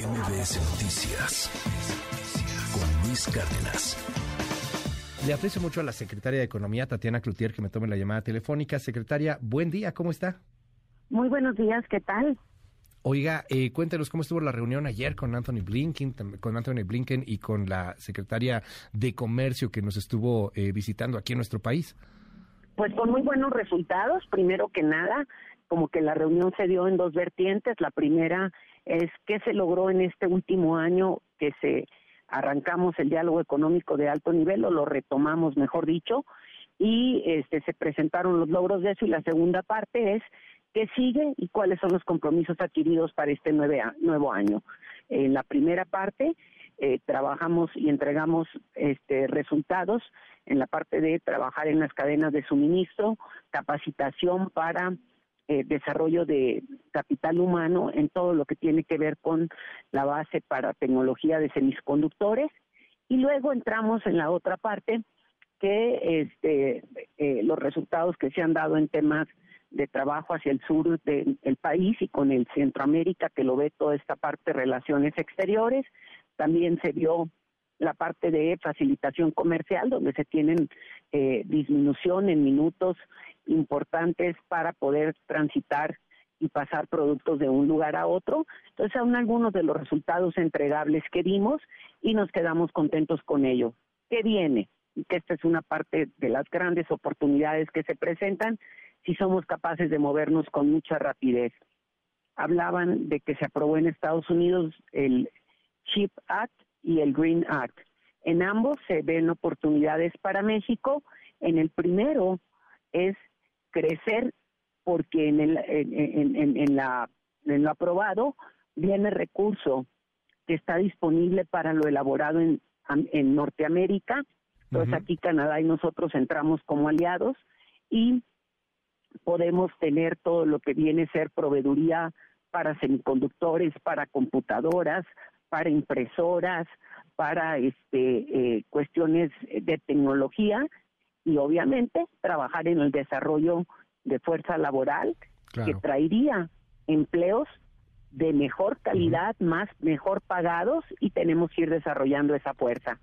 MBS Noticias con Luis Cárdenas. Le aprecio mucho a la secretaria de Economía, Tatiana Cloutier, que me tome la llamada telefónica. Secretaria, buen día, ¿cómo está? Muy buenos días, ¿qué tal? Oiga, eh, cuéntenos cómo estuvo la reunión ayer con Anthony Blinken, con Anthony Blinken y con la secretaria de Comercio que nos estuvo eh, visitando aquí en nuestro país. Pues con muy buenos resultados. Primero que nada, como que la reunión se dio en dos vertientes. La primera es qué se logró en este último año que se arrancamos el diálogo económico de alto nivel o lo retomamos, mejor dicho, y este se presentaron los logros de eso y la segunda parte es qué sigue y cuáles son los compromisos adquiridos para este nuevo año. En la primera parte eh, trabajamos y entregamos este, resultados en la parte de trabajar en las cadenas de suministro, capacitación para eh, desarrollo de capital humano en todo lo que tiene que ver con la base para tecnología de semiconductores. Y luego entramos en la otra parte que este eh, los resultados que se han dado en temas de trabajo hacia el sur del país y con el Centroamérica que lo ve toda esta parte relaciones exteriores. También se vio la parte de facilitación comercial donde se tienen eh, disminución en minutos importantes para poder transitar y pasar productos de un lugar a otro. Entonces, son algunos de los resultados entregables que dimos y nos quedamos contentos con ello. ¿Qué viene? Que esta es una parte de las grandes oportunidades que se presentan si somos capaces de movernos con mucha rapidez. Hablaban de que se aprobó en Estados Unidos el CHIP Act y el Green Act. En ambos se ven oportunidades para México. En el primero es crecer porque en, el, en, en, la, en lo aprobado viene recurso que está disponible para lo elaborado en, en Norteamérica. Entonces aquí Canadá y nosotros entramos como aliados y podemos tener todo lo que viene a ser proveeduría para semiconductores, para computadoras, para impresoras, para este, eh, cuestiones de tecnología y obviamente trabajar en el desarrollo de fuerza laboral que traería empleos de mejor calidad, más mejor pagados y tenemos que ir desarrollando esa fuerza.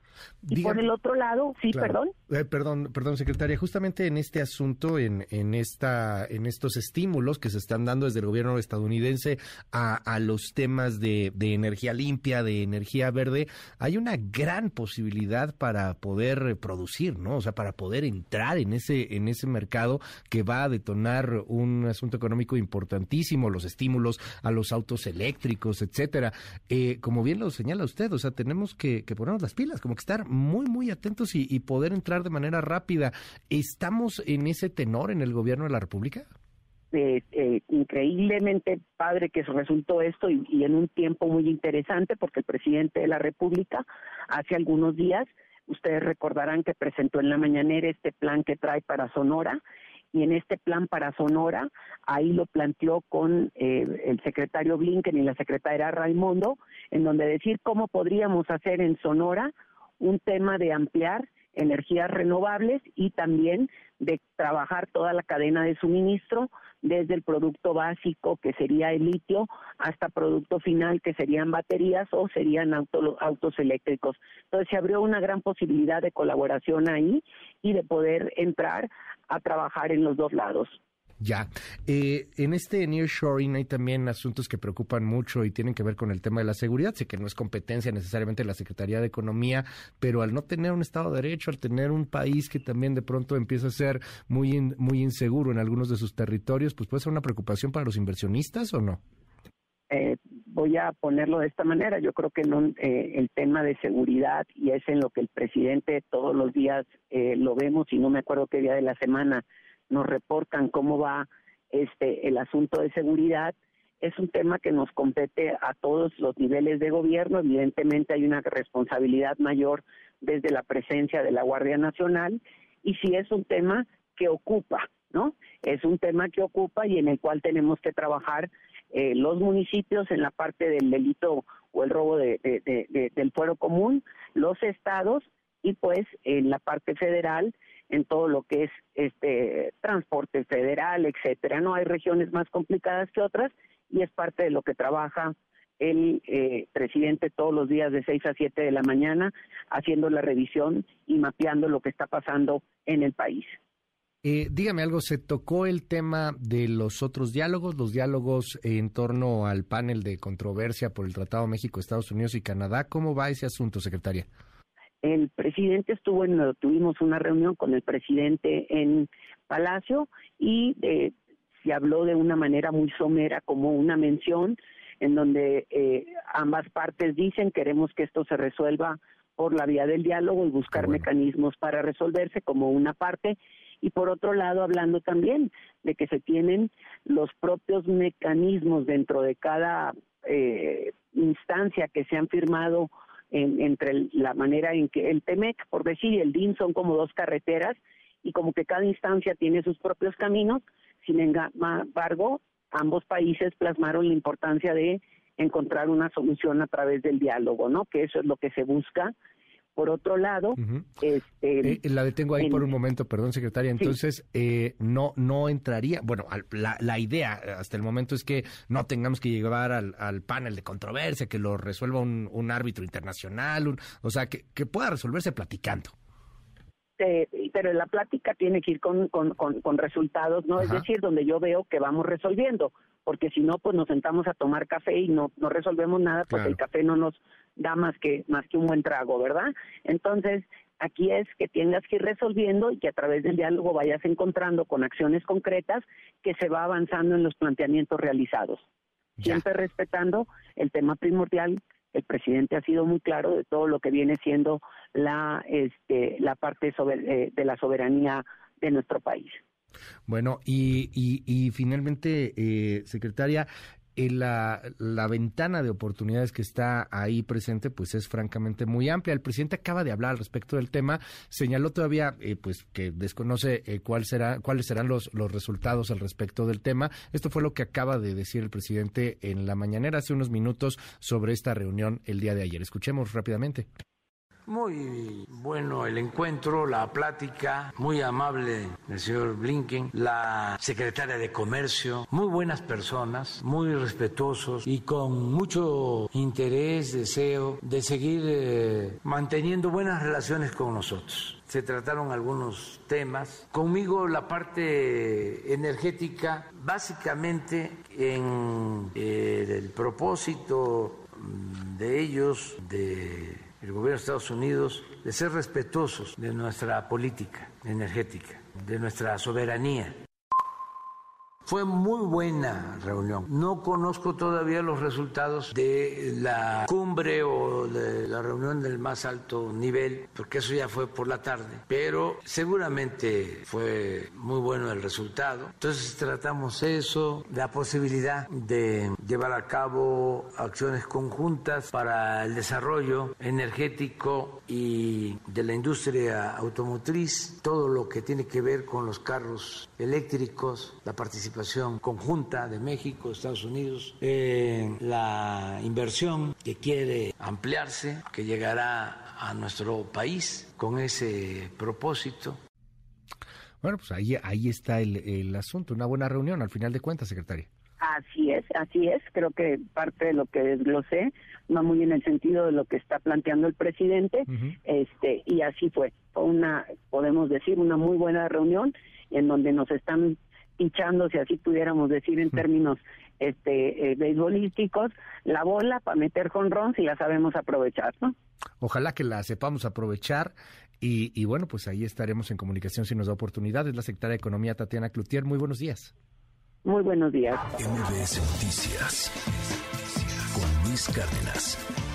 y por el otro lado, sí, perdón. Eh, perdón, perdón, secretaria, justamente en este asunto, en, en, esta, en estos estímulos que se están dando desde el gobierno estadounidense a, a los temas de, de, energía limpia, de energía verde, hay una gran posibilidad para poder producir, ¿no? O sea, para poder entrar en ese, en ese mercado que va a detonar un asunto económico importantísimo, los estímulos a los autos eléctricos, etcétera. Eh, como bien lo señala usted, o sea, tenemos que, ponernos las pilas, como que estar muy, muy atentos y, poder entrar de manera rápida. ¿Estamos en ese tenor en el gobierno de la República? Eh, eh, increíblemente padre que resultó esto y, y, en un tiempo muy interesante porque el presidente de la República hace algunos días, ustedes recordarán que presentó en la mañanera este plan que trae para Sonora y en este plan para Sonora, ahí lo planteó con eh, el secretario Blinken y la secretaria Raimondo, en donde decir cómo podríamos hacer en Sonora un tema de ampliar energías renovables y también de trabajar toda la cadena de suministro, desde el producto básico, que sería el litio, hasta producto final, que serían baterías o serían autos eléctricos. Entonces se abrió una gran posibilidad de colaboración ahí y de poder entrar a trabajar en los dos lados. Ya. Eh, en este nearshoring hay también asuntos que preocupan mucho y tienen que ver con el tema de la seguridad. Sé que no es competencia necesariamente la Secretaría de Economía, pero al no tener un Estado de Derecho, al tener un país que también de pronto empieza a ser muy, muy inseguro en algunos de sus territorios, pues puede ser una preocupación para los inversionistas o no? Eh, voy a ponerlo de esta manera. Yo creo que no, eh, el tema de seguridad, y es en lo que el presidente todos los días lo vemos, y no me acuerdo qué día de la semana nos reportan cómo va este el asunto de seguridad es un tema que nos compete a todos los niveles de gobierno. Evidentemente hay una responsabilidad mayor desde la presencia de la Guardia Nacional y si es un tema que ocupa no es un tema que ocupa y en el cual tenemos que trabajar eh, los municipios en la parte del delito o el robo de, del fuero común los estados y pues en la parte federal en todo lo que es este transporte federal, etcétera. No hay regiones más complicadas que otras y es parte de lo que trabaja el eh, presidente todos los días de 6 a 7 de la mañana haciendo la revisión y mapeando lo que está pasando en el país. Eh, dígame algo, ¿se tocó el tema de los otros diálogos, los diálogos en torno al panel de controversia por el Tratado México, Estados Unidos y Canadá? ¿Cómo va ese asunto, secretaria? El presidente estuvo en, tuvimos una reunión con el presidente en Palacio y eh, se habló de una manera muy somera como una mención en donde eh, ambas partes dicen queremos que esto se resuelva por la vía del diálogo y buscar mecanismos para resolverse como una parte. Y por otro lado hablando también de que se tienen los propios mecanismos dentro de cada eh, instancia que se han firmado entre la manera en que el TEMEC, por decir, y el DIN son como dos carreteras y como que cada instancia tiene sus propios caminos, sin embargo, ambos países plasmaron la importancia de encontrar una solución a través del diálogo, ¿no? Que eso es lo que se busca por otro lado, este, eh, la detengo ahí por un momento, perdón, secretaria. Entonces, eh, no no entraría. Bueno, la, la, idea hasta el momento es que no tengamos que llevar al, al panel de controversia, que lo resuelva un, un árbitro internacional, o sea, que, que pueda resolverse platicando. Eh, pero la plática tiene que ir con, con, con, resultados, ¿no? Es decir, donde yo veo que vamos resolviendo, porque si no, pues nos sentamos a tomar café y no, no resolvemos nada porque el café no nos da más que, más que un buen trago, ¿verdad? Entonces, aquí es que tengas que ir resolviendo y que a través del diálogo vayas encontrando con acciones concretas que se va avanzando en los planteamientos realizados. Siempre respetando el tema primordial el presidente ha sido muy claro de todo lo que viene siendo la este la parte eh, de la soberanía de nuestro país. Bueno, y, y, finalmente, eh, secretaria, la, la, ventana de oportunidades que está ahí presente, pues es francamente muy amplia. El presidente acaba de hablar al respecto del tema, señaló todavía, eh, pues que desconoce eh, cuál será, cuáles serán los, los resultados al respecto del tema. Esto fue lo que acaba de decir el presidente en la mañanera hace unos minutos sobre esta reunión el día de ayer. Escuchemos rápidamente. Muy bueno el encuentro, la plática, muy amable el señor Blinken, la secretaria de Comercio, muy buenas personas, muy respetuosos y con mucho interés, deseo de seguir eh, manteniendo buenas relaciones con nosotros. Se trataron algunos temas. Conmigo la parte energética, básicamente en eh, el propósito de ellos de el gobierno de Estados Unidos de ser respetuosos de nuestra política energética, de nuestra soberanía. Fue muy buena reunión. No conozco todavía los resultados de la cumbre o de la reunión del más alto nivel, porque eso ya fue por la tarde, pero seguramente fue muy bueno el resultado. Entonces tratamos eso, la posibilidad de llevar a cabo acciones conjuntas para el desarrollo energético y de la industria automotriz, todo lo que tiene que ver con los carros eléctricos, la participación conjunta de México, Estados Unidos, la inversión que quiere ampliarse, que llegará a nuestro país con ese propósito. Bueno, pues ahí, ahí está el, el asunto, una buena reunión al final de cuentas, secretaria. Así es, así es. Creo que parte de lo que desglosé va muy en el sentido de lo que está planteando el presidente, este y así fue. Fue una, podemos decir, una muy buena reunión en donde nos están hinchando, si así pudiéramos decir en términos este eh, beisbolísticos, la bola para meter jonrón si la sabemos aprovechar, ¿no? Ojalá que la sepamos aprovechar y, y bueno, pues ahí estaremos en comunicación si nos da oportunidad. Es la secretaria de Economía Tatiana Cloutier. Muy buenos días. Muy buenos días. MBS Noticias con Luis Cárdenas.